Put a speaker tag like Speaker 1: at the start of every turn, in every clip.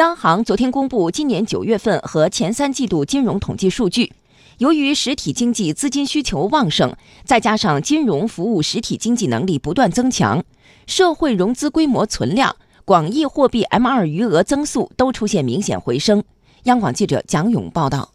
Speaker 1: 央行昨天公布今年九月份和前三季度金融统计数据，由于实体经济资金需求旺盛，再加上金融服务实体经济能力不断增强，社会融资规模存量、广义货币 M2 余额增速都出现明显回升。央广记者蒋勇报道。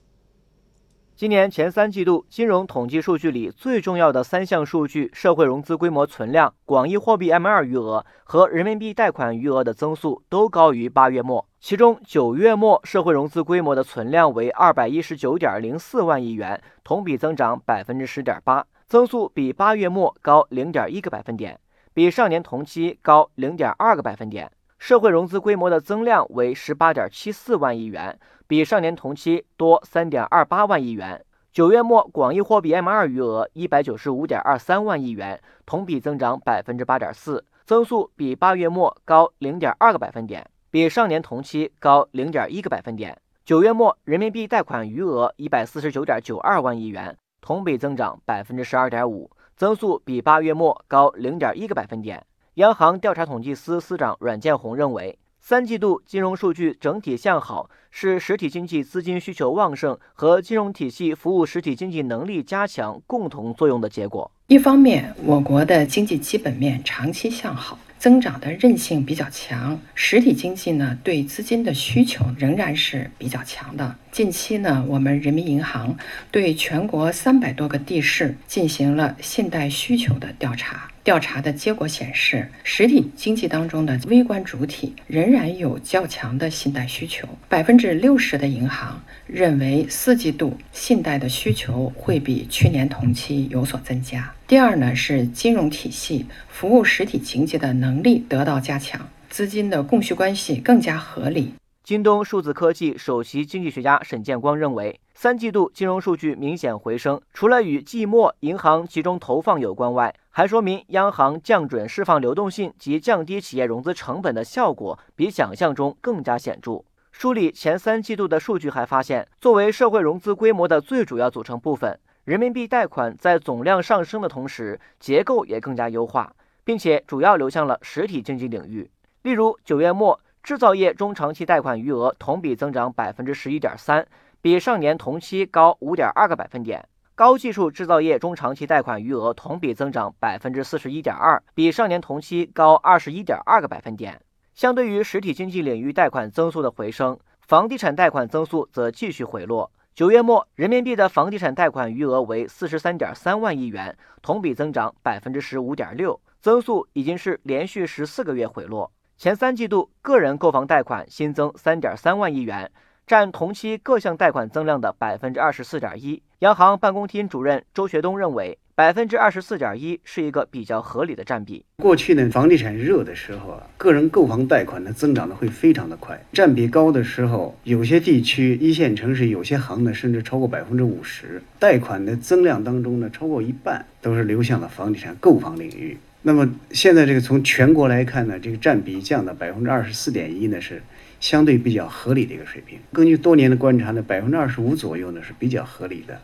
Speaker 2: 今年前三季度金融统计数据里最重要的三项数据——社会融资规模存量、广义货币 M2 余额和人民币贷款余额的增速都高于八月末。其中，九月末社会融资规模的存量为二百一十九点零四万亿元，同比增长百分之十点八，增速比八月末高零点一个百分点，比上年同期高零点二个百分点。社会融资规模的增量为十八点七四万亿元。比上年同期多三点二八万亿元。九月末广义货币 M2 余额一百九十五点二三万亿元，同比增长百分之八点四，增速比八月末高零点二个百分点，比上年同期高零点一个百分点。九月末人民币贷款余额一百四十九点九二万亿元，同比增长百分之十二点五，增速比八月末高零点一个百分点。央行调查统计司司长阮建宏认为。三季度金融数据整体向好，是实体经济资金需求旺盛和金融体系服务实体经济能力加强共同作用的结果。
Speaker 3: 一方面，我国的经济基本面长期向好，增长的韧性比较强，实体经济呢对资金的需求仍然是比较强的。近期呢，我们人民银行对全国三百多个地市进行了信贷需求的调查。调查的结果显示，实体经济当中的微观主体仍然有较强的信贷需求。百分之六十的银行认为，四季度信贷的需求会比去年同期有所增加。第二呢，是金融体系服务实体经济的能力得到加强，资金的供需关系更加合理。
Speaker 2: 京东数字科技首席经济学家沈建光认为，三季度金融数据明显回升，除了与季末银行集中投放有关外，还说明央行降准释放流动性及降低企业融资成本的效果比想象中更加显著。梳理前三季度的数据，还发现，作为社会融资规模的最主要组成部分，人民币贷款在总量上升的同时，结构也更加优化，并且主要流向了实体经济领域。例如，九月末。制造业中长期贷款余额同比增长百分之十一点三，比上年同期高五点二个百分点。高技术制造业中长期贷款余额同比增长百分之四十一点二，比上年同期高二十一点二个百分点。相对于实体经济领域贷款增速的回升，房地产贷款增速则继续回落。九月末，人民币的房地产贷款余额为四十三点三万亿元，同比增长百分之十五点六，增速已经是连续十四个月回落。前三季度个人购房贷款新增三点三万亿元，占同期各项贷款增量的百分之二十四点一。央行办公厅主任周学东认为，百分之二十四点一是一个比较合理的占比。
Speaker 4: 过去呢，房地产热的时候啊，个人购房贷款呢增长的会非常的快，占比高的时候，有些地区一线城市有些行呢甚至超过百分之五十，贷款的增量当中呢，超过一半都是流向了房地产购房领域。那么现在这个从全国来看呢，这个占比降到百分之二十四点一呢，是相对比较合理的一个水平。根据多年的观察呢，百分之二十五左右呢是比较合理的。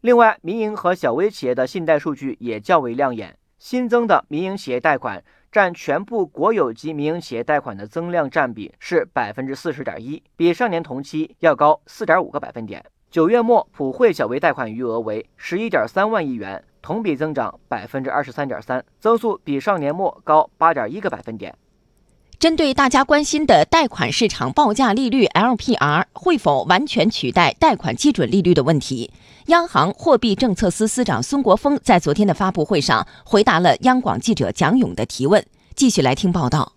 Speaker 2: 另外，民营和小微企业的信贷数据也较为亮眼，新增的民营企业贷款占全部国有及民营企业贷款的增量占比是百分之四十点一，比上年同期要高四点五个百分点。九月末普惠小微贷款余额为十一点三万亿元。同比增长百分之二十三点三，增速比上年末高八点一个百分点。
Speaker 1: 针对大家关心的贷款市场报价利率 LPR 会否完全取代贷款基准利率的问题，央行货币政策司司长孙国峰在昨天的发布会上回答了央广记者蒋勇的提问。继续来听报道。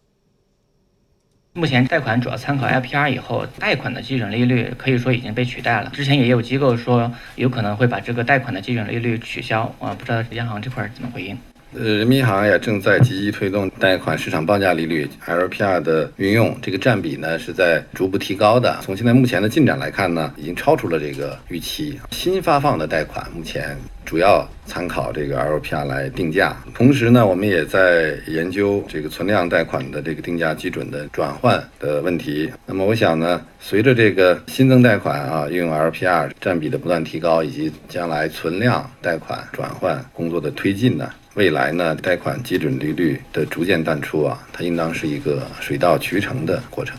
Speaker 5: 目前贷款主要参考 LPR 以后，贷款的基准利率可以说已经被取代了。之前也有机构说有可能会把这个贷款的基准利率取消啊，不知道央行这块怎么回应？
Speaker 6: 呃，人民银行也正在积极推动贷款市场报价利率 LPR 的运用，这个占比呢是在逐步提高的。从现在目前的进展来看呢，已经超出了这个预期。新发放的贷款目前。主要参考这个 LPR 来定价，同时呢，我们也在研究这个存量贷款的这个定价基准的转换的问题。那么，我想呢，随着这个新增贷款啊运用 LPR 占比的不断提高，以及将来存量贷款转换工作的推进呢，未来呢，贷款基准利率的逐渐淡出啊，它应当是一个水到渠成的过程。